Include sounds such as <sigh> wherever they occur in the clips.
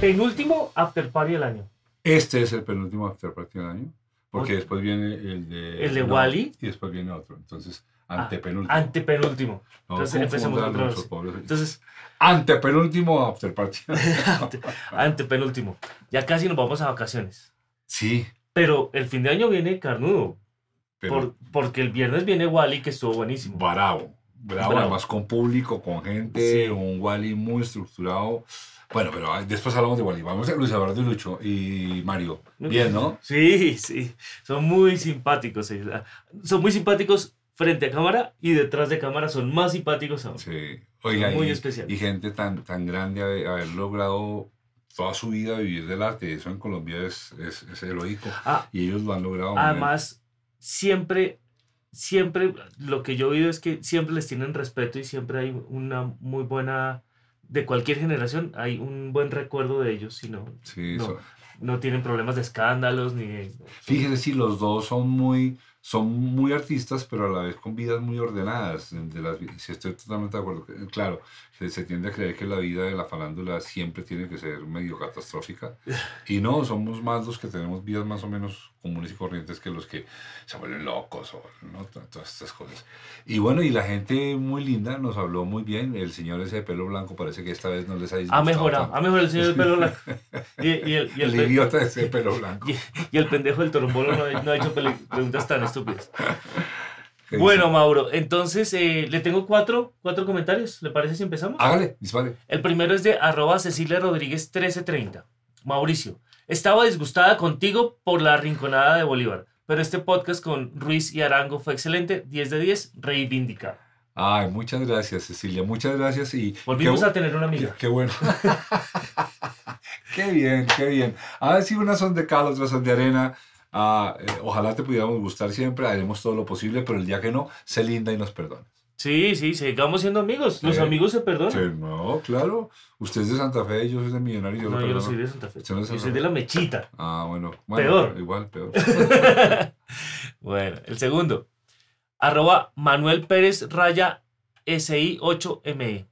penúltimo after party del año. Este es el penúltimo after party del año. Porque después viene el de... ¿El de Wally? Y después viene otro. Entonces, Ah, antepenúltimo. Antepenúltimo. No Entonces empecemos otra vez. Entonces, Antepenúltimo after party. <laughs> ante- antepenúltimo. Ya casi nos vamos a vacaciones. sí, Pero el fin de año viene carnudo. pero por- porque el viernes viene Wally, que estuvo buenísimo. bravo. Bravo, Bravo. además con público, con gente, Sí. un Wally muy estructurado. Bueno, pero ah, después hablamos de Wally. Vamos a Luis Eduardo y Lucho y Mario. Bien, ¿no? Sí, sí. Son muy simpáticos. eh. Son muy simpáticos frente a cámara y detrás de cámara son más simpáticos aún. Sí. Oiga, Muy y, especial. y gente tan, tan grande haber, logrado toda su vida vivir del arte. Eso en Colombia es, es, es heroico. Ah, Y ellos lo han logrado. muy bien. Además, siempre, siempre, lo que yo he oído es que siempre les tienen respeto y siempre hay una muy buena, de cualquier generación, hay un buen recuerdo de ellos, y no, Sí, no, no tienen problemas de escándalos ni de- Fíjese si los dos son muy, son muy artistas, pero a la vez con vidas muy ordenadas. De las, sí, estoy totalmente de acuerdo. Eh, Claro, se, se tiende a creer que la vida de la farándula siempre tiene que ser medio catastrófica. <laughs> Y no, somos más los que tenemos vidas más o menos comunes y corrientes que los que se vuelven locos o ¿no? To- todas estas cosas. Y bueno, y la gente muy linda nos habló muy bien. El señor ese de pelo blanco parece que esta vez no les ha Ha disgustado mejorado, tanto. ha mejorado el señor del pelo blanco. <laughs> Y, y el, y el El idiota ese de pelo blanco. y- y el pendejo del torombolo no ha, no ha hecho preguntas tan estúpidas. <laughs> Bueno, Mauro, entonces eh, le tengo cuatro, cuatro comentarios. ¿Le parece si empezamos? Hágale, dispare. El primero es de arroba Cecilia Rodríguez 1330. Mauricio, estaba disgustada contigo por la rinconada de Bolívar, pero este podcast con Ruiz y Arango fue excelente, 10 de 10, reivindicado. Ay, muchas gracias, Cecilia. Muchas gracias y Volvimos a tener una amiga. qué bueno. <laughs> qué bien, qué bien. A ver si unas son de cal, otras son de arena. Ah, eh, ojalá te pudiéramos gustar siempre. Haremos todo lo posible, pero el día que no, sé linda y nos perdona. Sí, sí, sigamos siendo amigos. Los Sí. amigos se perdonan. Sí, no, claro. Usted es de Santa Fe, yo soy de Millonario. Yo No, yo no soy de Santa Fe. ¿Usted no es de Yo soy de la mechita. Ah, bueno. bueno Peor. Igual, peor. <laughs> Bueno, el segundo. Arroba Manuel Pérez Raya SI 8ME.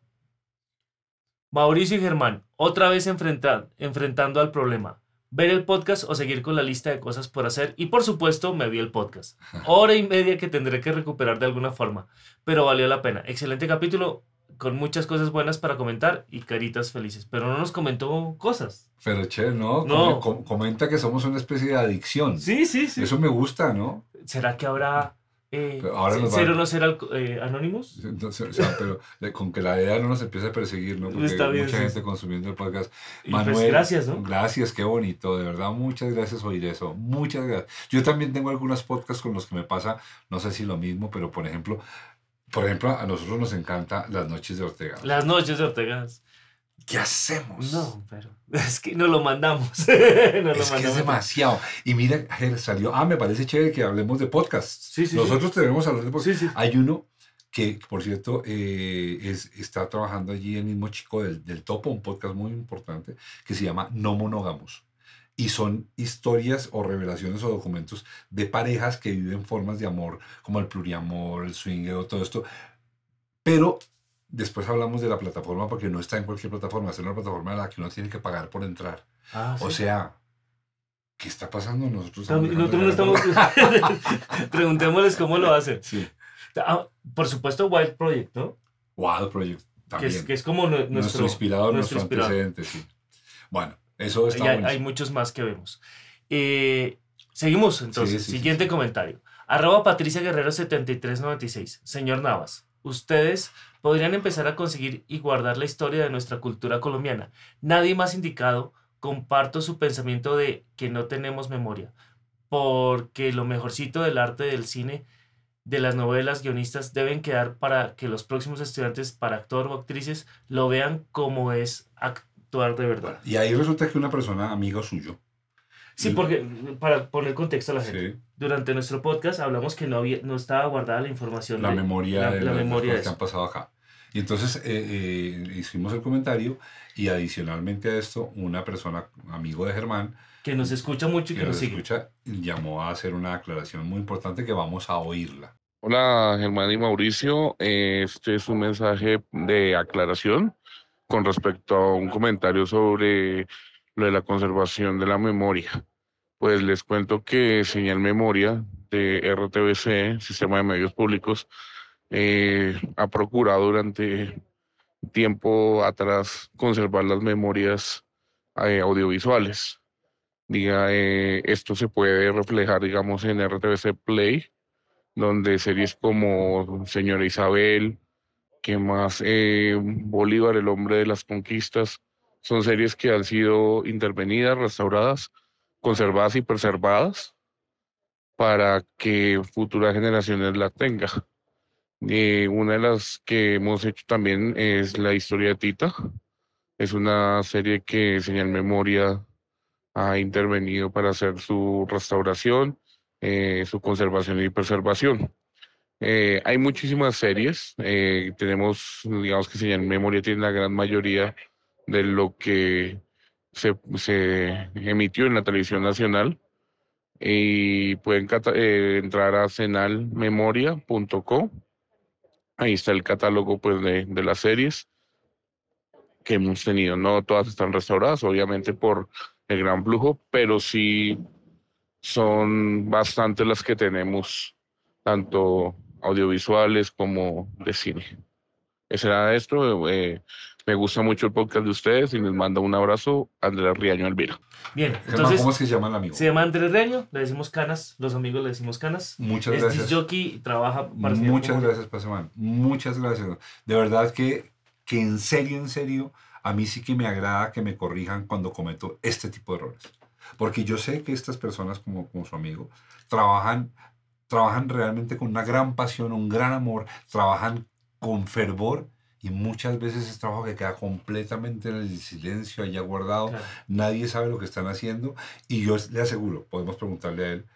Mauricio y Germán, otra vez enfrenta- enfrentando al problema. Ver el podcast o seguir con la lista de cosas por hacer. Y por supuesto, me vi el podcast. Hora y media que tendré que recuperar de alguna forma. Pero valió la pena. Excelente capítulo, con muchas cosas buenas para comentar y caritas felices. Pero no nos comentó cosas. Pero che, ¿no? No. Com- com- comenta que somos una especie de adicción. Sí, sí, sí. Eso me gusta, ¿no? ¿Será que habrá eh, Pero ahora nos va- ser o no ser eh, anónimos? Entonces, o sea, pero con que la idea no nos empiece a perseguir, ¿no? Porque Está bien, mucha sí, gente consumiendo el podcast. Y pues Manuel, gracias, ¿no? Gracias, qué bonito, de verdad, muchas gracias oír eso, muchas gracias. Yo también tengo algunos podcasts con los que me pasa, no sé si lo mismo, pero por ejemplo, por ejemplo, a nosotros nos encanta Las Noches de Ortega. Las noches de Ortega. ¿Qué hacemos? No, pero <laughs> es que no lo mandamos. <laughs> Nos lo Es que es mandamos. demasiado. Y mira, salió, ah, me parece chévere que hablemos de podcasts. Sí, sí, Nosotros tenemos hablar de podcasts. Sí, sí. Hay uno que, por cierto, eh, es, está trabajando allí el mismo chico del, del Topo, un podcast muy importante, que se llama No Monógamos. Y son historias o revelaciones o documentos de parejas que viven formas de amor, como el pluriamor, el swingueo, todo esto. Pero después hablamos de la plataforma, porque no está en cualquier plataforma, es una plataforma en la que uno tiene que pagar por entrar. Ah, O sí. sea, ¿qué está pasando? Nosotros dejando Nosotros no estamos. <laughs> Preguntémosles cómo lo hacen. por- Sí. Ah, por supuesto, Wild Project, ¿no? Wild Project Que también. es, que es como nue- nuestro, nuestro. inspirador, nuestro nuestro, antecedente, sí. Bueno, eso está hay, hay muchos más que vemos. Eh, seguimos entonces. Sí, sí, sí, Siguiente comentario. Arroba Patricia Guerrero 7396. Señor Navas, ustedes podrían empezar a conseguir y guardar la historia de nuestra cultura colombiana. Nadie más indicado. Comparto su pensamiento de que no tenemos memoria. Porque lo mejorcito del arte del cine, de las novelas, guionistas, deben quedar para que los próximos estudiantes para actor o actrices lo vean como es actuar de verdad. Y ahí resulta que una persona, amigo suyo, Sí, porque para poner contexto a la gente, sí, durante nuestro podcast hablamos que no, había, no estaba guardada la información. la de- memoria la- de la las memoria de que han pasado acá. Y entonces eh, eh, hicimos el comentario y adicionalmente a esto, una persona, amigo de Germán, que nos escucha mucho y que que nos nos sigue. escucha, llamó a hacer una aclaración muy importante que vamos a oírla. Hola Germán y Mauricio, este es un mensaje de aclaración con respecto a un comentario sobre lo de la conservación de la memoria. Pues les cuento que Señal Memoria de RTBC, Sistema de Medios Públicos, eh, ha procurado durante tiempo atrás conservar las memorias eh, audiovisuales. Diga, eh, esto se puede reflejar, digamos, en RTBC Play, donde series como Señora Isabel, que más Bolívar, el hombre de las conquistas, son series que han sido intervenidas, restauradas, conservadas y preservadas para que futuras generaciones la tengan. Eh, una de las que hemos hecho también es la historia de Tita. Es una serie que Señal Memoria ha intervenido para hacer su restauración, eh, su conservación y preservación. Eh, hay muchísimas series. tenemos, digamos que Señal Memoria tiene la gran mayoría de lo que se, se emitió en la televisión nacional y pueden eh, entrar a cenalmemoria.co. Ahí está el catálogo pues, de, de, las series que hemos tenido. No todas están restauradas, obviamente por el gran flujo, pero sí son bastantes las que tenemos, tanto audiovisuales como de cine. Ese era esto. Eh, me gusta mucho el podcast de ustedes y les mando un abrazo, Andrés Riaño Elvira. Bien, entonces. ¿Cómo es que se llama el amigo? Se llama Andrés Riaño, le decimos Canas, los amigos le decimos Canas. Muchas es gracias. jockey, trabaja para Muchas gracias, Pasamán. Muchas gracias. De verdad que, que en serio, en serio, a mí sí que me agrada que me corrijan cuando cometo este tipo de errores. Porque yo sé que estas personas, como, como su amigo, trabajan, trabajan realmente con una gran pasión, un gran amor, trabajan con fervor y muchas veces es trabajo que queda completamente en el silencio, allá guardado, nadie sabe lo que están haciendo y yo le aseguro, podemos preguntarle a él,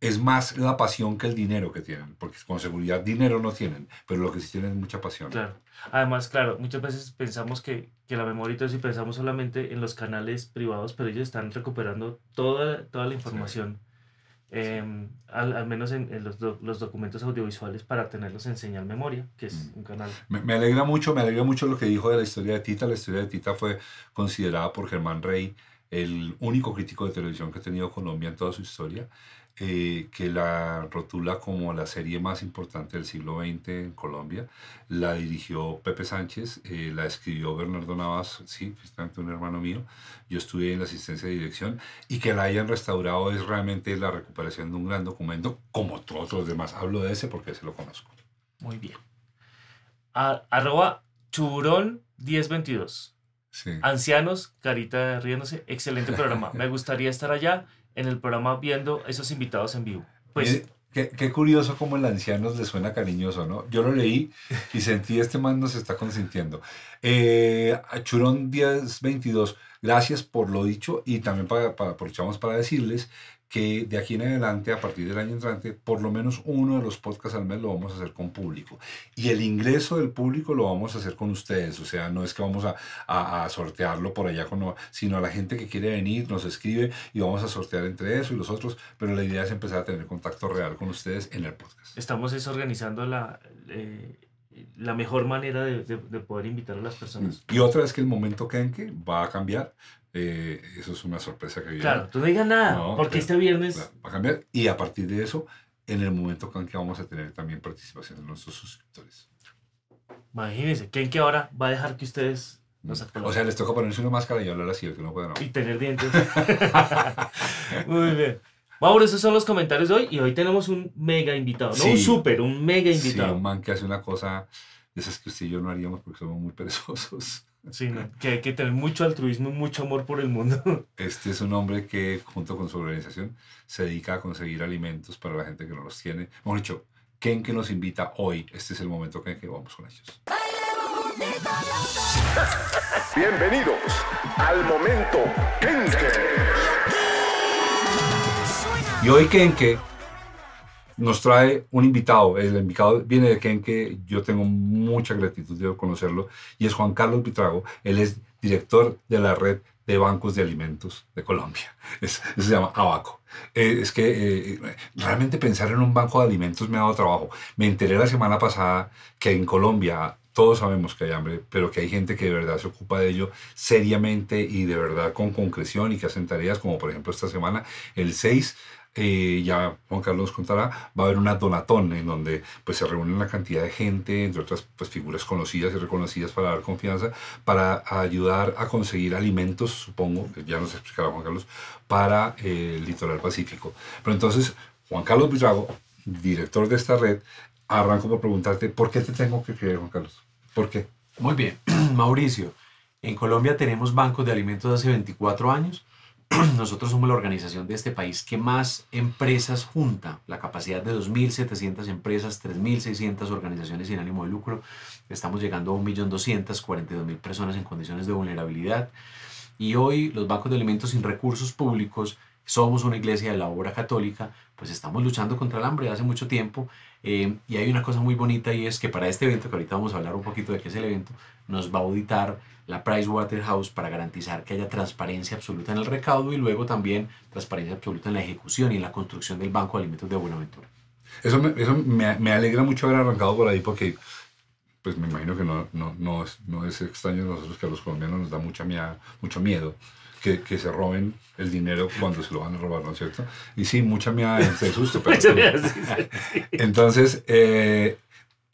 es más la pasión que el dinero que tienen, porque con seguridad dinero no tienen, pero lo que sí tienen es mucha pasión. Claro. Además, claro, muchas veces pensamos que, que la memoria y todo eso, y pensamos solamente en los canales privados, pero ellos están recuperando toda, toda la información. Em, al, menos en, los, los, documentos audiovisuales para tenerlos en señal memoria, que es mm. un canal. Me, me, alegra mucho, me alegra mucho lo que dijo de la historia de Tita. La historia de Tita fue considerada por Germán Rey el único crítico de televisión que ha tenido Colombia en toda su historia. Eh, que la rotula como la serie más importante del siglo XX en Colombia. La dirigió Pepe Sánchez, eh, la escribió Bernardo Navas, sí, justamente un hermano mío. Yo estuve en la asistencia de dirección y que la hayan restaurado es realmente la recuperación de un gran documento, como todos los demás. Hablo de ese porque ese lo conozco. Muy bien. arroba churón 1022. Sí. Ancianos, carita riéndose, excelente programa. Me gustaría estar allá en el programa viendo esos invitados en vivo. Pues, qué, qué, curioso como el anciano le suena cariñoso, ¿no? Yo lo leí y sentí este man nos está consintiendo. Eh, Churón 1022, gracias por lo dicho y también para, para, aprovechamos para decirles que de aquí en adelante, a partir del año entrante, por lo menos uno de los podcasts al mes lo vamos a hacer con público. Y el ingreso del público lo vamos a hacer con ustedes. O sea, no es que vamos a, a, sortearlo por allá, con, sino a la gente que quiere venir nos escribe y vamos a sortear entre eso y los otros. Pero la idea es empezar a tener contacto real con ustedes en el podcast. Estamos organizando la... Eh, la mejor manera de, de, poder invitar a las personas. Y otra es que el momento Kenke va a cambiar eh, eso es una sorpresa que viene. Claro, tú no digas nada, porque este viernes... Va a cambiar y a partir de eso, en el momento que vamos a tener también participación de nuestros suscriptores. Imagínense, ¿quién que ahora va a dejar que ustedes nos O sea, les toca ponerse una máscara y hablar así, el que no puede no. Y tener dientes. <laughs> Muy bien. Mauro, esos son los comentarios de hoy y hoy tenemos un mega invitado, no un súper, un mega invitado. Sí, un man que hace una cosa de esas que usted y yo no haríamos porque somos muy perezosos. Sí, que hay que tener mucho altruismo y mucho amor por el mundo. <laughs> Este es un hombre que, junto con su organización, se dedica a conseguir alimentos para la gente que no los tiene. Hemos dicho, Ken que nos invita hoy. Este es el momento en que vamos con ellos. Bienvenidos al momento Kenke. Y hoy Kenke nos trae un invitado. El invitado viene de que yo tengo mucha gratitud de conocerlo, y es Juan Carlos Vitrago. Él es director de la red de bancos de alimentos de Colombia. eso se llama Abaco. Eh, es que eh, realmente pensar en un banco de alimentos me ha dado trabajo. Me enteré la semana pasada que en Colombia todos sabemos que hay hambre, pero que hay gente que de verdad se ocupa de ello seriamente y de verdad con concreción y que hacen tareas como por ejemplo esta semana, el 6 eh, ya Juan Carlos contará, va a haber una donatón en donde pues, se reúne una cantidad de gente, entre otras pues, figuras conocidas y reconocidas para dar confianza, para ayudar a conseguir alimentos, supongo, ya nos explicará Juan Carlos, para el litoral pacífico. Pero entonces, Juan Carlos Buitrago, director de esta red, arranco por preguntarte, ¿por qué te tengo que creer, Juan Carlos? ¿Por qué? Muy bien, <clears throat> Mauricio. En Colombia tenemos bancos de alimentos hace 24 años <clears throat> nosotros somos la organización de este país que más empresas junta, la capacidad de 2.700 empresas, 3.600 organizaciones sin ánimo de lucro. Estamos llegando a 1.242.000 personas en condiciones de vulnerabilidad. Y hoy los bancos de alimentos sin recursos públicos, somos una iglesia de la obra católica, pues estamos luchando contra el hambre hace mucho tiempo. Eh, y hay una cosa muy bonita y es que para este evento, que ahorita vamos a hablar un poquito de qué es el evento, nos va a auditar la Pricewaterhouse para garantizar que haya transparencia absoluta en el recaudo y luego también transparencia absoluta en la ejecución y en la construcción del Banco de Alimentos de Buenaventura. Eso me, eso me, me alegra mucho haber arrancado por ahí porque pues me imagino que no, no, no, es, no es extraño a nosotros que a los colombianos nos da mucha mucho miedo que, que, se roben el dinero cuando se lo van a robar, ¿no es cierto? Y sí, mucha mía de susto. Pero, <laughs> entonces, eh,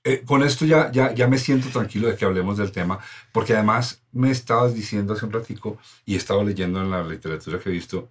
eh, con esto ya, ya, ya me siento tranquilo de que hablemos del tema, porque además me estabas diciendo hace un ratico, y he estado leyendo en la literatura que he visto,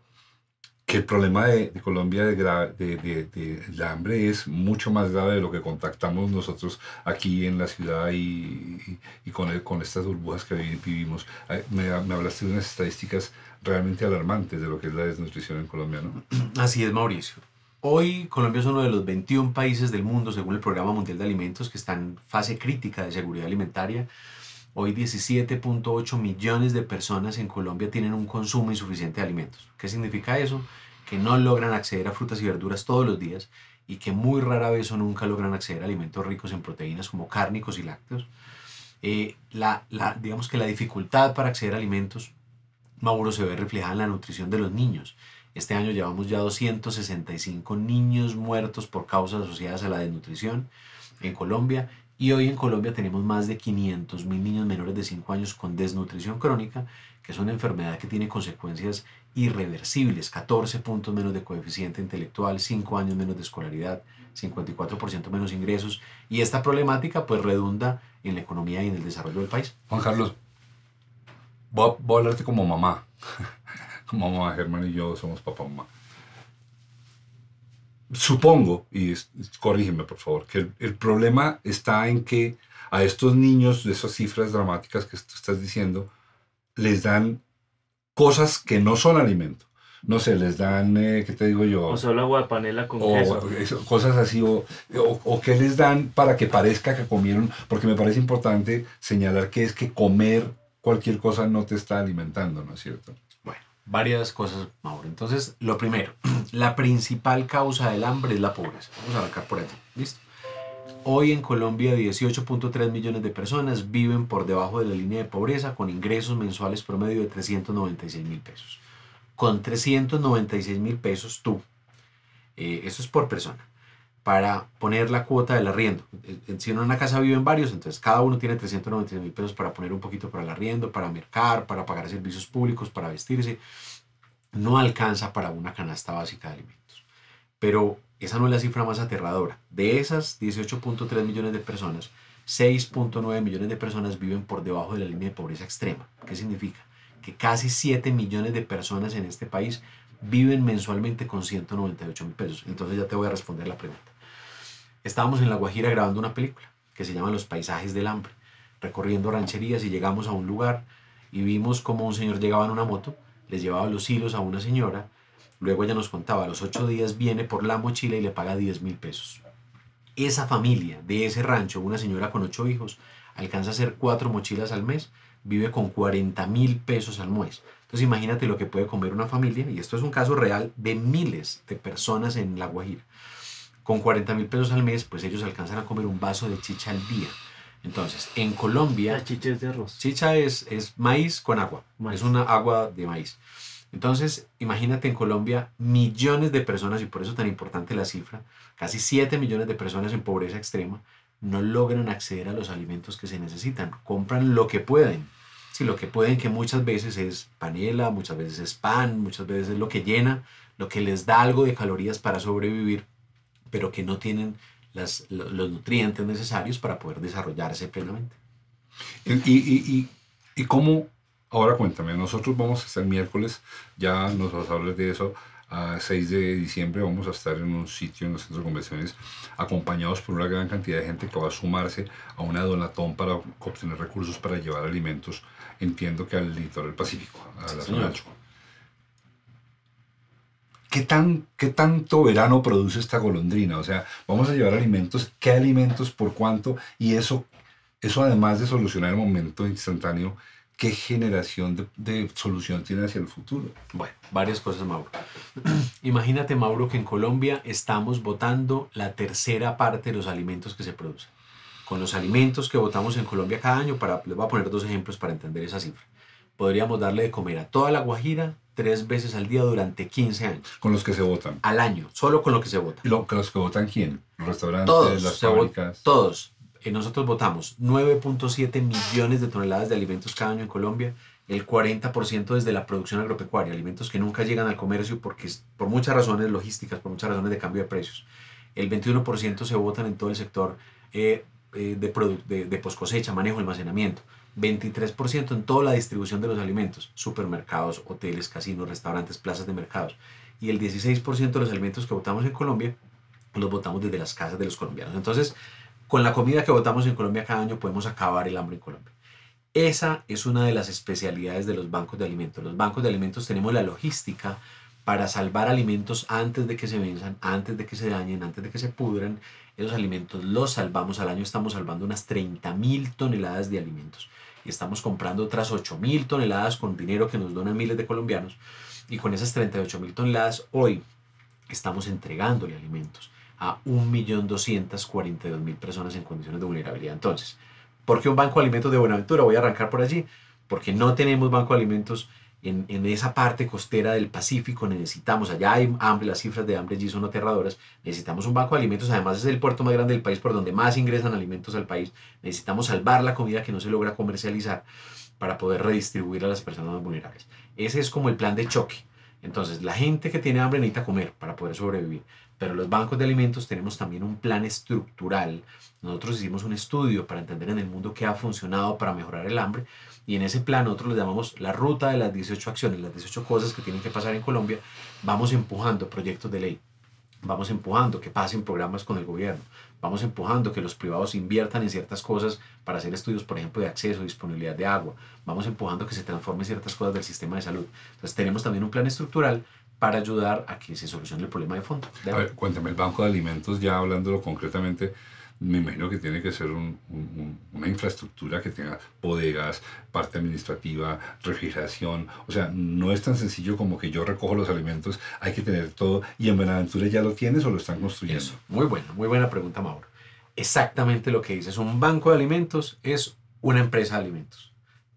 que el problema de, de Colombia de, de, hambre es mucho más grave de lo que contactamos nosotros aquí en la ciudad y, y, con, con estas burbujas que vivimos. Me, me, hablaste de unas estadísticas realmente alarmantes de lo que es la desnutrición en Colombia, ¿no? <clears throat> Así es, Mauricio. Hoy Colombia es uno de los 21 países del mundo, según el Programa Mundial de Alimentos, que está en fase crítica de seguridad alimentaria. Hoy 17.8 millones de personas en Colombia tienen un consumo insuficiente de alimentos. ¿Qué significa eso? Que no logran acceder a frutas y verduras todos los días y que muy rara vez o nunca logran acceder a alimentos ricos en proteínas como cárnicos y lácteos. Eh, la, digamos que la dificultad para acceder a alimentos, Mauro, se ve reflejada en la nutrición de los niños este año llevamos ya 265 niños muertos por causas asociadas a la desnutrición en Colombia. Y hoy en Colombia tenemos más de 500 mil niños menores de 5 años con desnutrición crónica, que es una enfermedad que tiene consecuencias irreversibles, 14 puntos menos de coeficiente intelectual, 5 años menos de escolaridad, 54% menos ingresos. Y esta problemática pues redunda en la economía y en el desarrollo del país. Juan Carlos, voy a, voy a hablarte como mamá mamá Germán y yo somos papá mamá. Supongo, y corrígeme por favor, que el, problema está en que a estos niños de esas cifras dramáticas que tú estás diciendo, les dan cosas que no son alimento. No sé, les dan, eh, ¿qué te digo yo? O solo agua de panela con queso. cosas así, o, o, o que les dan para que parezca que comieron, porque me parece importante señalar que es que comer cualquier cosa no te está alimentando, ¿no es cierto? Varias cosas, Mauro. Entonces, lo primero, <clears throat> la principal causa del hambre es la pobreza. Vamos a arrancar por aquí. ¿Listo? Hoy en Colombia 18.3 millones de personas viven por debajo de la línea de pobreza con ingresos mensuales promedio de 396 mil pesos. Con 396 mil pesos tú, eh, eso es por persona para poner la cuota del arriendo. Si en una casa viven varios, entonces cada uno tiene 390 mil pesos para poner un poquito para el arriendo, para mercar, para pagar servicios públicos, para vestirse. No alcanza para una canasta básica de alimentos. Pero esa no es la cifra más aterradora. De esas 18.3 millones de personas, 6.9 millones de personas viven por debajo de la línea de pobreza extrema. ¿Qué significa? Que casi 7 millones de personas en este país viven mensualmente con 198 mil pesos. Entonces ya te voy a responder la pregunta. Estábamos en La Guajira grabando una película que se llama Los paisajes del hambre, recorriendo rancherías y llegamos a un lugar y vimos como un señor llegaba en una moto, les llevaba los hilos a una señora, luego ella nos contaba, a los ocho días viene por la mochila y le paga 10 mil pesos. Esa familia de ese rancho, una señora con ocho hijos, alcanza a hacer cuatro mochilas al mes, vive con 40 mil pesos al mes. Entonces imagínate lo que puede comer una familia, y esto es un caso real de miles de personas en La Guajira con 40 mil pesos al mes, pues ellos alcanzan a comer un vaso de chicha al día. Entonces, en Colombia... La chicha es de arroz. Chicha es, es maíz con agua. Es una agua de maíz. Entonces, imagínate en Colombia millones de personas, y por eso tan importante la cifra, casi 7 millones de personas en pobreza extrema, no logran acceder a los alimentos que se necesitan. Compran lo que pueden. Sí, lo que pueden, que muchas veces es panela, muchas veces es pan, muchas veces es lo que llena, lo que les da algo de calorías para sobrevivir, pero que no tienen las, lo- los nutrientes necesarios para poder desarrollarse plenamente. Y, y, y, y cómo, ahora cuéntame, nosotros vamos a estar miércoles, ya nos vas a hablar de eso, a 6 de diciembre vamos a estar en un sitio en los centros de convenciones acompañados por una gran cantidad de gente que va a sumarse a una donatón para obtener recursos para llevar alimentos, entiendo que al litoral pacífico, a Sí, la señor. zona. ¿Qué, tan, ¿Qué tanto verano produce esta golondrina? O sea, vamos a llevar alimentos, ¿qué alimentos, por cuánto? Y eso, eso además de solucionar el momento instantáneo, ¿qué generación de, solución tiene hacia el futuro? Bueno, varias cosas, Mauro. <clears throat> Imagínate, Mauro, que en Colombia estamos votando la tercera parte de los alimentos que se producen. Con los alimentos que votamos en Colombia cada año, para, les voy a poner dos ejemplos para entender esa cifra. Podríamos darle de comer a toda la Guajira tres veces al día durante 15 años. Con los que se votan. Al año, solo con lo que se vota. ¿Y lo, los que votan quién? ¿Los restaurantes, Todos, las fábricas? todos. Eh, nosotros votamos 9.7 millones de toneladas de alimentos cada año en Colombia, el 40% desde la producción agropecuaria, alimentos que nunca llegan al comercio porque por muchas razones logísticas, por muchas razones de cambio de precios. El 21% se votan en todo el sector eh, eh, de, de, de post cosecha, manejo, almacenamiento. 23% en toda la distribución de los alimentos, supermercados, hoteles, casinos, restaurantes, plazas de mercados. Y el 16% de los alimentos que votamos en Colombia los votamos desde las casas de los colombianos. Entonces, con la comida que votamos en Colombia cada año podemos acabar el hambre en Colombia. Esa es una de las especialidades de los bancos de alimentos. Los bancos de alimentos tenemos la logística para salvar alimentos antes de que se venzan, antes de que se dañen, antes de que se pudran. Esos alimentos los salvamos al año, estamos salvando unas 30 mil toneladas de alimentos y estamos comprando otras 8 mil toneladas con dinero que nos donan miles de colombianos. Y con esas 38 mil toneladas hoy estamos entregándole alimentos a 1.242.000 personas en condiciones de vulnerabilidad. Entonces, ¿por qué un banco de alimentos de Buenaventura? Voy a arrancar por allí. Porque no tenemos banco de alimentos en, esa parte costera del Pacífico. Necesitamos, allá hay hambre, las cifras de hambre allí son aterradoras. Necesitamos un banco de alimentos. Además, es el puerto más grande del país por donde más ingresan alimentos al país. Necesitamos salvar la comida que no se logra comercializar para poder redistribuir a las personas más vulnerables. Ese es como el plan de choque. Entonces, la gente que tiene hambre necesita comer para poder sobrevivir. Pero los bancos de alimentos tenemos también un plan estructural. Nosotros hicimos un estudio para entender en el mundo qué ha funcionado para mejorar el hambre. Y en ese plan nosotros le llamamos la ruta de las 18 acciones, las 18 cosas que tienen que pasar en Colombia. Vamos empujando proyectos de ley. Vamos empujando que pasen programas con el gobierno. Vamos empujando que los privados inviertan en ciertas cosas para hacer estudios, por ejemplo, de acceso, disponibilidad de agua. Vamos empujando que se transformen ciertas cosas del sistema de salud. Entonces tenemos también un plan estructural para ayudar a que se solucione el problema de fondo. A ver, cuéntame, el banco de alimentos, ya hablándolo concretamente, me imagino que tiene que ser un- un- un- una infraestructura que tenga bodegas, parte administrativa, refrigeración. O sea, no es tan sencillo como que yo recojo los alimentos, hay que tener todo. ¿Y en Buenaventura ya lo tienes o lo están construyendo? Eso, muy buena, muy buena pregunta, Mauro. Exactamente lo que dices. Un banco de alimentos es una empresa de alimentos,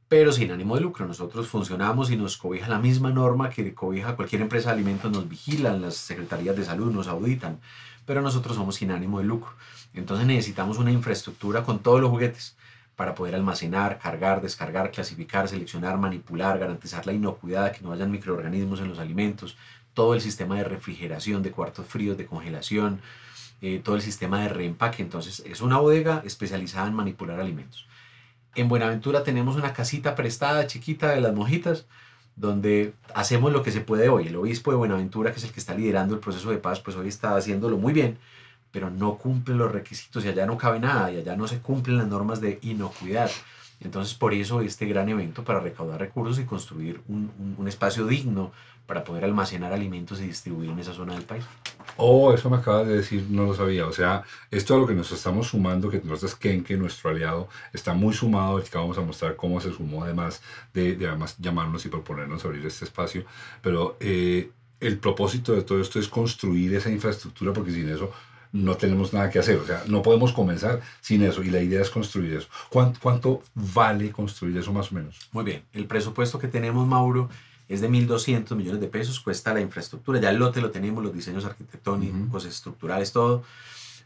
pero sin ánimo de lucro. Nosotros funcionamos y nos cobija la misma norma que cobija cualquier empresa de alimentos, nos vigilan, las secretarías de salud nos auditan, pero nosotros somos sin ánimo de lucro. Entonces necesitamos una infraestructura con todos los juguetes para poder almacenar, cargar, descargar, clasificar, seleccionar, manipular, garantizar la inocuidad, que no hayan microorganismos en los alimentos, todo el sistema de refrigeración, de cuartos fríos, de congelación, eh, todo el sistema de reempaque. Entonces, es una bodega especializada en manipular alimentos. En Buenaventura tenemos una casita prestada chiquita de las mojitas, donde hacemos lo que se puede hoy. El obispo de Buenaventura, que es el que está liderando el proceso de paz, pues hoy está haciéndolo muy bien, pero no cumple los requisitos y allá no cabe nada y allá no se cumplen las normas de inocuidad. Entonces, por eso este gran evento para recaudar recursos y construir un, espacio digno para poder almacenar alimentos y distribuir en esa zona del país. Oh, eso me acabas de decir, no lo sabía. O sea, esto a lo que nos estamos sumando, que nosotros Kenke, nuestro aliado, está muy sumado, que vamos a mostrar cómo se sumó además de, de además llamarnos y proponernos abrir este espacio. Pero eh, el propósito de todo esto es construir esa infraestructura, porque sin eso no tenemos nada que hacer. O sea, no podemos comenzar sin eso. Y la idea es construir eso. ¿Cuánto, cuánto vale construir eso más o menos? Muy bien, el presupuesto que tenemos, Mauro, es de 1.200 millones de pesos, cuesta la infraestructura, ya el lote lo tenemos, los diseños arquitectónicos, estructurales, todo.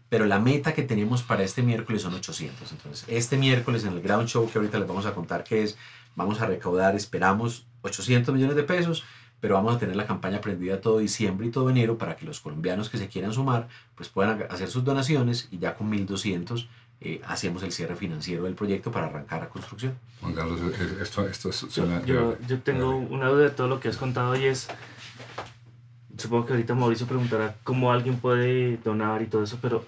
pero la meta que tenemos para este miércoles son 800. Entonces, este miércoles en el Ground Show que ahorita les vamos a contar que es, vamos a recaudar, esperamos 800 millones de pesos, pero vamos a tener la campaña prendida todo diciembre y todo enero para que los colombianos que se quieran sumar pues puedan hacer sus donaciones y ya con 1200 eh, hacemos el cierre financiero del proyecto para arrancar la construcción. Juan Carlos, eh, esto, esto suena... Yo, yo tengo una duda de todo lo que has contado y es, supongo que ahorita Mauricio preguntará cómo alguien puede donar y todo eso, pero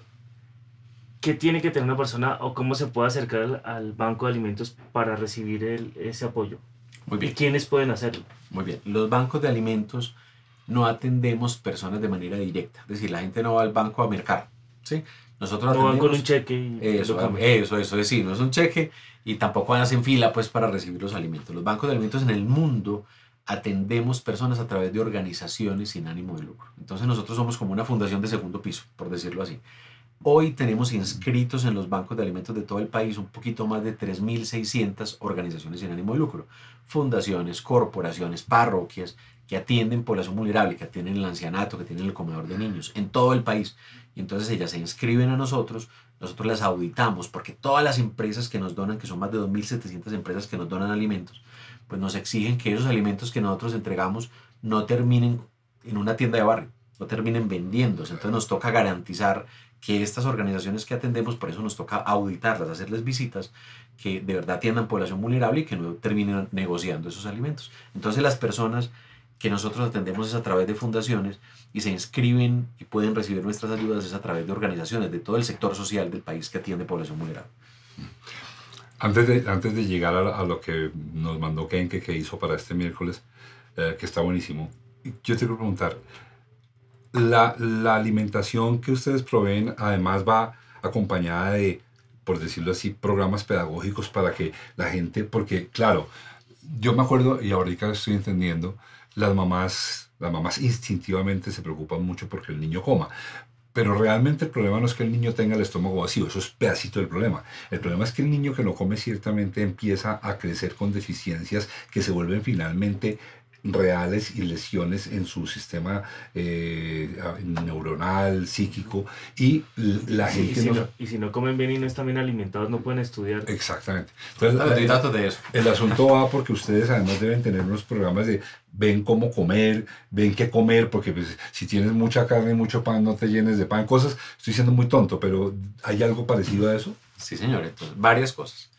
¿qué tiene que tener una persona o cómo se puede acercar al, al banco de alimentos para recibir el, ese apoyo? Muy bien. ¿Y quiénes pueden hacerlo? Muy bien. Los bancos de alimentos no atendemos personas de manera directa. Es decir, la gente no va al banco a mercar. ¿sí? Nosotros No van con un cheque y Eso, eso, eso es, sí, no es un cheque y tampoco hacen fila pues para recibir los alimentos. Los bancos de alimentos en el mundo atendemos personas a través de organizaciones sin ánimo de lucro. Entonces nosotros somos como una fundación de segundo piso, por decirlo así. Hoy tenemos inscritos en los bancos de alimentos de todo el país un poquito más de 3.600 organizaciones sin ánimo de lucro. Fundaciones, corporaciones, parroquias que atienden población vulnerable, que atienden el ancianato, que tienen el comedor de niños en todo el país. Y entonces ellas se inscriben a nosotros, nosotros las auditamos, porque todas las empresas que nos donan, que son más de 2.700 empresas que nos donan alimentos, pues nos exigen que esos alimentos que nosotros entregamos no terminen en una tienda de barrio, no terminen vendiéndose. Entonces nos toca garantizar que estas organizaciones que atendemos, por eso nos toca auditarlas, hacerles visitas, que de verdad atiendan población vulnerable y que no terminen negociando esos alimentos. Entonces las personas que nosotros atendemos es a través de fundaciones y se inscriben y pueden recibir nuestras ayudas es a través de organizaciones de todo el sector social del país que atiende población vulnerable. Antes de, antes de llegar a, lo que nos mandó Kenke que hizo para este miércoles, eh, que está buenísimo, yo te quiero preguntar, la, la alimentación que ustedes proveen además va acompañada de, por decirlo así, programas pedagógicos para que la gente, porque claro, yo me acuerdo y ahorita estoy entendiendo, las mamás, las mamás instintivamente se preocupan mucho porque el niño coma. Pero realmente el problema no es que el niño tenga el estómago vacío, eso es pedacito del problema. El problema es que el niño que no come ciertamente empieza a crecer con deficiencias que se vuelven finalmente reales y lesiones en su sistema eh, neuronal, psíquico, y la Sí, y, gente si no... no, y si no comen bien y no están bien alimentados, no pueden estudiar. Exactamente. Entonces, Hay datos de eso. el asunto va porque ustedes además deben tener unos programas de ven cómo comer, ven qué comer, porque pues, si tienes mucha carne y mucho pan, no te llenes de pan, cosas. Estoy siendo muy tonto, pero ¿hay algo parecido a eso? Sí, señor. Entonces, varias cosas.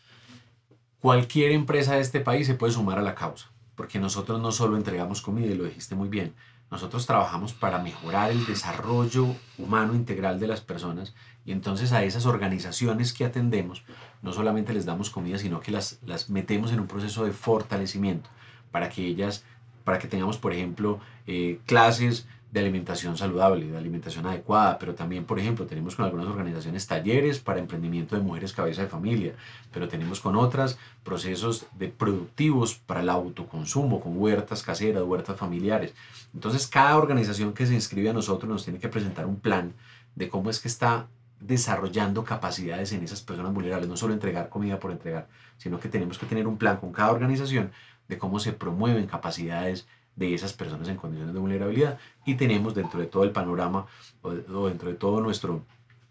Cualquier empresa de este país se puede sumar a la causa, porque nosotros no solo entregamos comida, y lo dijiste muy bien, nosotros trabajamos para mejorar el desarrollo humano integral de las personas y entonces a esas organizaciones que atendemos no solamente les damos comida, sino que las, las metemos en un proceso de fortalecimiento para que ellas, para que tengamos, por ejemplo, eh, clases de alimentación saludable, de alimentación adecuada, pero también, por ejemplo, tenemos con algunas organizaciones talleres para emprendimiento de mujeres cabeza de familia, pero tenemos con otras procesos de productivos para el autoconsumo, con huertas caseras, huertas familiares. Entonces, cada organización que se inscribe a nosotros nos tiene que presentar un plan de cómo es que está desarrollando capacidades en esas personas vulnerables, no solo entregar comida por entregar, sino que tenemos que tener un plan con cada organización de cómo se promueven capacidades de esas personas en condiciones de vulnerabilidad y tenemos dentro de todo el panorama o, dentro de todo nuestro,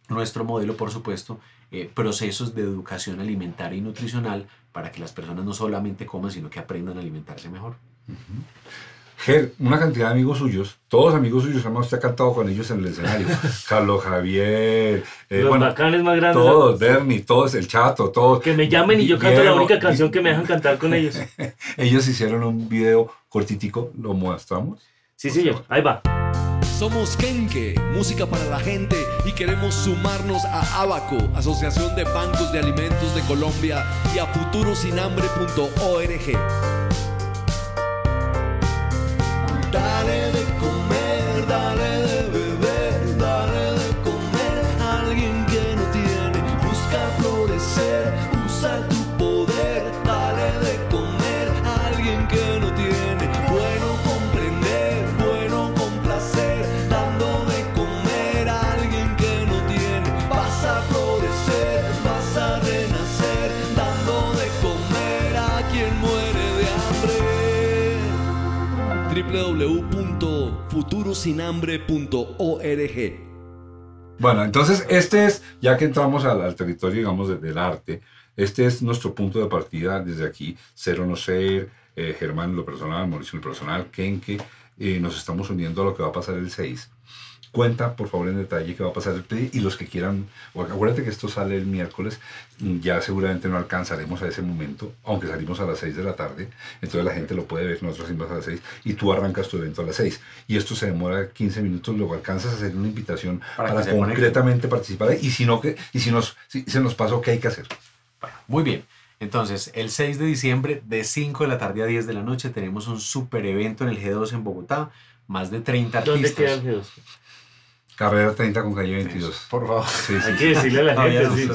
nuestro modelo, por supuesto, eh, procesos de educación alimentaria y nutricional para que las personas no solamente coman, sino que aprendan a alimentarse mejor. Una cantidad de amigos suyos, todos amigos suyos, además usted ha cantado con ellos en el escenario. <laughs> Carlos Javier, eh, Los bueno, bacanes más grandes. todos, Bernie, todos, el Chato, todos. Que me llamen y yo canto la única canción que me dejan cantar con ellos. <laughs> Ellos hicieron un video cortitico, lo mostramos. Sí, señor. Ahí va. Somos Kenke, música para la gente, y queremos sumarnos a Abaco, Asociación de Bancos de Alimentos de Colombia, y a futurosinhambre.org. darling. www.futurosinhambre.org Bueno, entonces este es, ya que entramos al, territorio, digamos, de- del arte, este es nuestro punto de partida desde aquí, ser o no ser, eh, Germán lo personal, Mauricio lo personal, Kenke, eh, nos estamos uniendo a lo que va a pasar el 6. Cuenta, por favor, en detalle qué va a pasar el 6 y los que quieran, acuérdate que esto sale el miércoles, mm, ya seguramente no alcanzaremos a ese momento, aunque salimos a las 6 de la tarde, entonces la gente lo puede ver, nosotros salimos a las 6 y tú arrancas tu evento a las 6. Y esto se demora 15 minutos, luego alcanzas a hacer una invitación Para concretamente participar y si no, que, y si, nos, si se nos pasó, ¿qué hay que hacer? Bueno, muy bien. Entonces, el 6 de diciembre, de 5 de la tarde a 10 de la noche, tenemos un super evento en el G2 en Bogotá. Más de 30 ¿Dónde artistas. queda el G2? Carrera 30 con calle 22. Eso, Por favor. Sí, sí, Hay que decirle a la gente, no.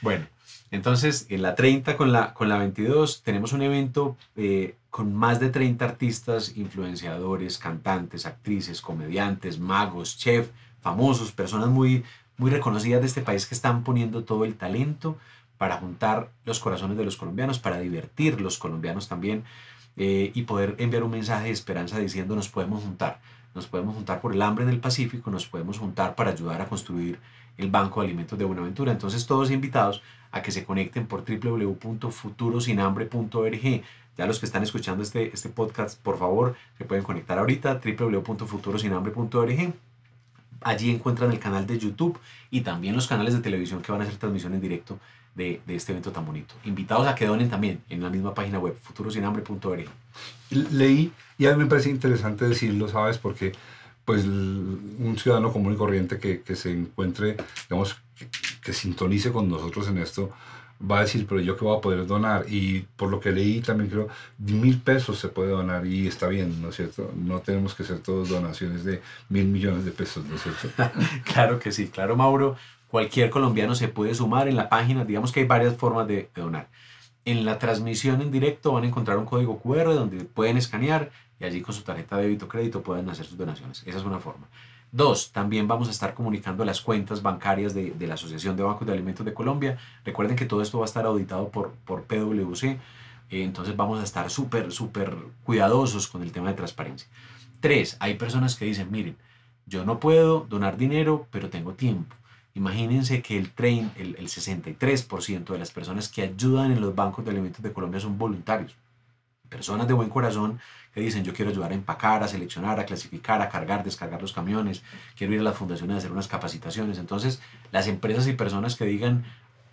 Bueno, entonces en la 30 con la, con la 22 tenemos un evento eh, con más de 30 artistas, influenciadores, cantantes, actrices, comediantes, magos, chef, famosos, personas muy, muy reconocidas de este país que están poniendo todo el talento para juntar los corazones de los colombianos, para divertir los colombianos también eh, y poder enviar un mensaje de esperanza diciendo nos podemos juntar, nos podemos juntar por el hambre en el Pacífico, nos podemos juntar para ayudar a construir el Banco de Alimentos de Buenaventura. Entonces todos invitados a que se conecten por www.futurosinhambre.org. Ya los que están escuchando este, este podcast, por favor, se pueden conectar ahorita www.futurosinhambre.org. Allí encuentran el canal de YouTube y también los canales de televisión que van a hacer transmisión en directo de, de este evento tan bonito. Invitados a que donen también en la misma página web, futurosinhambre.org. Leí, y a mí me parece interesante decirlo, ¿sabes? Porque pues un ciudadano común y corriente que, que se encuentre, digamos, que, que sintonice con nosotros en esto, va a decir, pero yo qué voy a poder donar. Y por lo que leí también creo, mil pesos se puede donar y está bien, ¿no es cierto? No tenemos que hacer todas donaciones de mil millones de pesos, ¿no es cierto? <laughs> Claro que sí, claro Mauro. Cualquier colombiano se puede sumar en la página. Digamos que hay varias formas de, de donar. En la transmisión en directo van a encontrar un código QR donde pueden escanear y allí con su tarjeta de débito o crédito pueden hacer sus donaciones. Esa es una forma. Dos, también vamos a estar comunicando las cuentas bancarias de, de la Asociación de Bancos de Alimentos de Colombia. Recuerden que todo esto va a estar auditado por, por PwC. eh, entonces vamos a estar súper, súper cuidadosos con el tema de transparencia. Tres, hay personas que dicen, miren, yo no puedo donar dinero, pero tengo tiempo. Imagínense que el, train, el, el 63% de las personas que ayudan en los bancos de alimentos de Colombia son voluntarios. Personas de buen corazón que dicen yo quiero ayudar a empacar, a seleccionar, a clasificar, a cargar, descargar los camiones, quiero ir a las fundaciones a hacer unas capacitaciones. Entonces, las empresas y personas que digan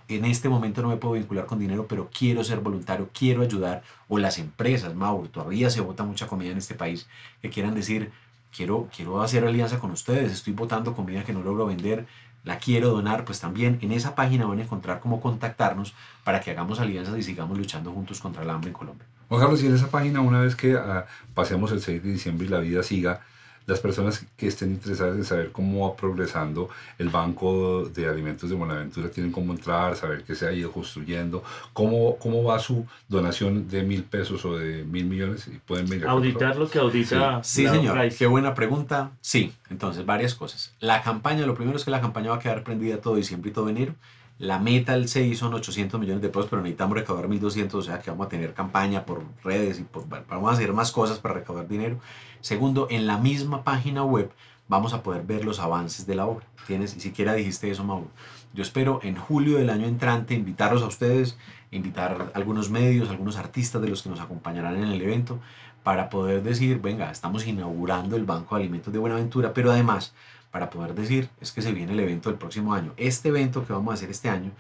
en este momento no me puedo vincular con dinero, pero quiero ser voluntario, quiero ayudar, o las empresas, Mauro, todavía se vota mucha comida en este país, que quieran decir, quiero, quiero hacer alianza con ustedes, estoy votando comida que no logro vender, la quiero donar, pues también en esa página van a encontrar cómo contactarnos para que hagamos alianzas y sigamos luchando juntos contra el hambre en Colombia. Juan Carlos, y en esa página, una vez que ah, pasemos el 6 de diciembre y la vida siga, las personas que estén interesadas en saber cómo va progresando el Banco de Alimentos de Buenaventura tienen cómo entrar, saber qué se ha ido construyendo, cómo, cómo va su donación de mil pesos o de mil millones y pueden por Auditar lo que audita. Sí, la señor. Price. Qué buena pregunta. Sí, entonces varias cosas. La campaña, lo primero es que la campaña va a quedar prendida todo diciembre y todo enero. La meta al 6 son 800 millones de pesos, pero necesitamos recaudar 1.200, o sea que vamos a tener campaña por redes y por, vamos a hacer más cosas para recaudar dinero. Segundo, en la misma página web vamos a poder ver los avances de la obra. Tienes, y siquiera dijiste eso, Mauro. Yo espero en julio del año entrante invitarlos a ustedes, invitar a algunos medios, algunos artistas de los que nos acompañarán en el evento, para poder decir, venga, estamos inaugurando el Banco de Alimentos de Buenaventura, pero además para poder decir, es que se viene el evento del próximo año. Este evento que vamos a hacer este año,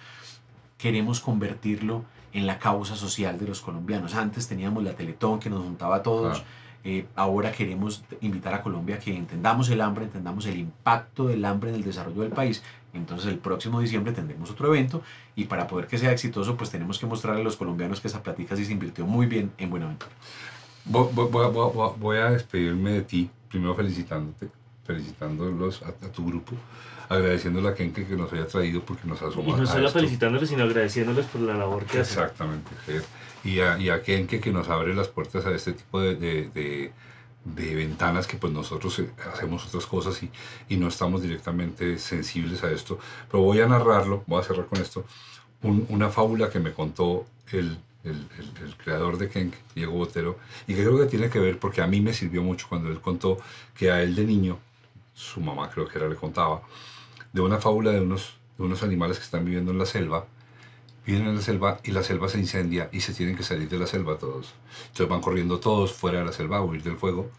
queremos convertirlo en la causa social de los colombianos. Antes teníamos la Teletón que nos juntaba a todos. Eh, ahora queremos invitar a Colombia a que entendamos el hambre, entendamos el impacto del hambre en el desarrollo del país. Entonces el próximo diciembre tendremos otro evento y para poder que sea exitoso pues tenemos que mostrarle a los colombianos que esa platica sí se invirtió muy bien en Buenaventura. Voy- voy a despedirme de ti, primero felicitándote, felicitándolos a, a tu grupo, agradeciéndole a Kenke que nos haya traído porque nos Y asomó no a solo felicitándoles, sino agradeciéndoles por la labor que hacen. Exactamente, y a, y a Kenke que nos abre las puertas a este tipo de, de- de- de ventanas que pues nosotros eh, hacemos otras cosas y, y no estamos directamente sensibles a esto. Pero voy a narrarlo, voy a cerrar con esto, un- una fábula que me contó el, el- el- el creador de Kenke, Diego Botero, y que creo que tiene que ver porque a mí me sirvió mucho cuando él contó que a él de niño, su mamá creo que era le contaba, de una fábula de unos, de unos animales que están viviendo en la selva. Viven en la selva y la selva se incendia y se tienen que salir de la selva todos. Entonces van corriendo todos fuera de la selva a huir del fuego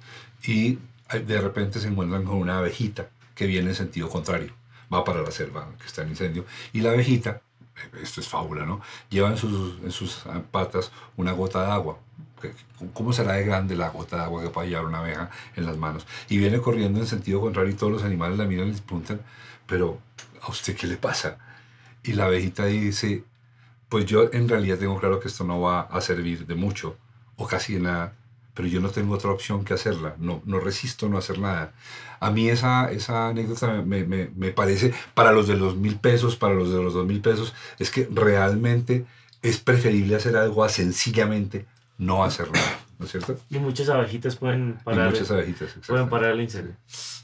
y de repente se encuentran con una abejita que viene en sentido contrario. Va para la selva que está en incendio. Y la abejita, eh, esto es fábula, ¿no? Lleva en sus, en sus ah, patas una gota de agua. ¿Qué- ¿Cómo será de grande la gota de agua que puede llevar una abeja en las manos? Y viene corriendo en sentido contrario y todos los animales la miran y preguntan, pero ¿a usted qué le pasa? Y la abejita dice, pues yo en realidad tengo claro que esto no va a servir de mucho o casi de nada, pero yo no tengo otra opción que hacerla, no, no resisto no hacer nada. A mí esa, esa anécdota me, me- me parece, para los de los mil pesos, para los de los dos mil pesos, es que realmente es preferible hacer algo a sencillamente no hacer nada, ¿no es cierto? Y muchas abejitas pueden Y parar, muchas abejitas. pueden parar el incendio.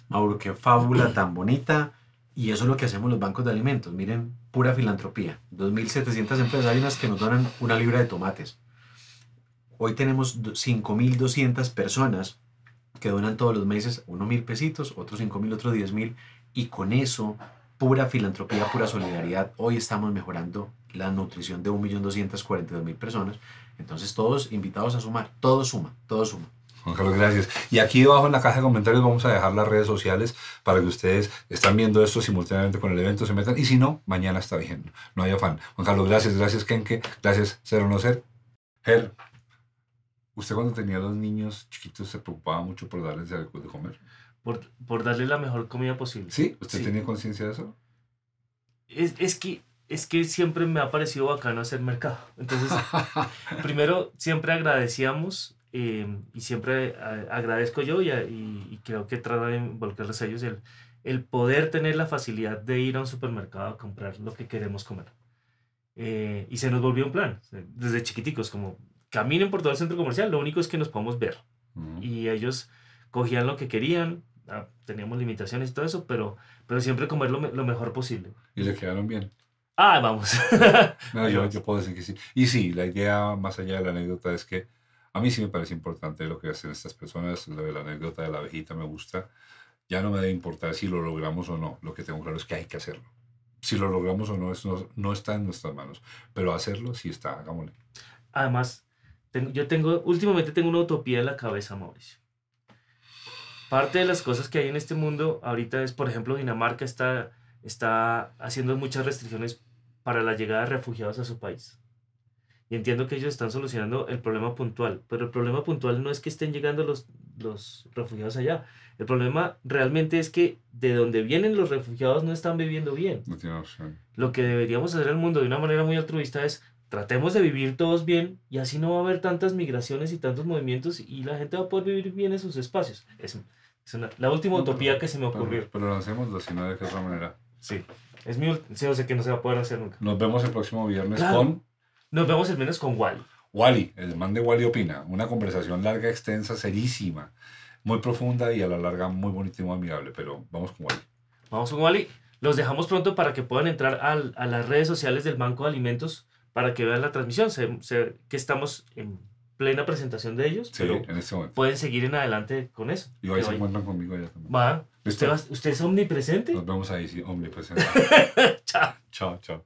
Mauro, qué fábula tan bonita. Y eso es lo que hacemos los bancos de alimentos. Miren, pura filantropía. 2.700 empresas. Hay unas que nos donan una libra de tomates. Hoy tenemos do- 5.200 personas que donan todos los meses, uno mil pesitos, otros 5.000, otros 10.000. Y con eso, pura filantropía, pura solidaridad, hoy estamos mejorando la nutrición de 1.242.000 personas. Entonces todos invitados a sumar. Todo suma, todo suma. Juan Carlos, gracias. Y aquí debajo en la caja de comentarios vamos a dejar las redes sociales para que ustedes están viendo esto simultáneamente con el evento, se metan. Y si no, mañana está bien. No hay afán. Juan Carlos, gracias. Gracias, Kenke. Gracias, Ser o No Ser. Ger, ¿usted cuando tenía dos niños chiquitos se preocupaba mucho por darles algo de comer? Por, por darle la mejor comida posible. ¿Sí? ¿Usted Sí. tenía conciencia de eso? Es, es que, es que siempre me ha parecido bacano hacer mercado. Entonces, <laughs> primero, siempre agradecíamos eh, y siempre a- agradezco yo y, a- y- y creo que trata de involucrarles a ellos el, el poder tener la facilidad de ir a un supermercado a comprar lo que queremos comer. Eh, y se nos volvió un plan, desde chiquiticos, como caminen por todo el centro comercial, lo único es que nos podemos ver. Ujú. Y ellos cogían lo que querían, ah, teníamos limitaciones y todo eso, pero, pero siempre comer lo, lo mejor posible. ¿Y le quedaron bien? Ah, vamos. <laughs> No, yo, yo puedo decir que sí. Y sí, la idea más allá de la anécdota es que a mí sí me parece importante lo que hacen estas personas. Lo de la anécdota de la abejita me gusta. Ya no me debe importar si lo logramos o no. Lo que tengo claro es que hay que hacerlo. Si lo logramos o no, eso no, no está en nuestras manos. Pero hacerlo sí está, hagámosle. Además, tengo- yo tengo, últimamente tengo una utopía en la cabeza, Mauricio. Parte de las cosas que hay en este mundo ahorita es, por ejemplo, Dinamarca está, está haciendo muchas restricciones para la llegada de refugiados a su país. Y entiendo que ellos están solucionando el problema puntual, pero el problema puntual no es que estén llegando los, los refugiados allá. El problema realmente es que de donde vienen los refugiados no están viviendo bien. No tiene opción. lo que deberíamos hacer en el mundo de una manera muy altruista es tratemos de vivir todos bien y así no va a haber tantas migraciones y tantos movimientos y la gente va a poder vivir bien en sus espacios. Es, es una- la última utopía que se me ocurrió. Pero, pero si no, de qué otra manera. Sí, es mi ult- sí, yo sé que no se va a poder hacer nunca. Nos vemos el próximo viernes Claro. con Nos vemos el menos con Wally. Wally, el man de Wally Opina. Una conversación larga, extensa, serísima, muy profunda y a la larga muy bonita y muy amigable. Pero vamos con Wally. Vamos con Wally. Los dejamos pronto para que puedan entrar al- a las redes sociales del Banco de Alimentos para que vean la transmisión. Sé, sé que estamos en plena presentación de ellos, Sí, pero en este momento. pueden seguir en adelante con eso. Y ahí se encuentran conmigo allá también. Va. ¿Usted, va- ¿Usted es omnipresente? Nos vemos ahí, sí, hombre, presente. <laughs> Chao. chao, chao.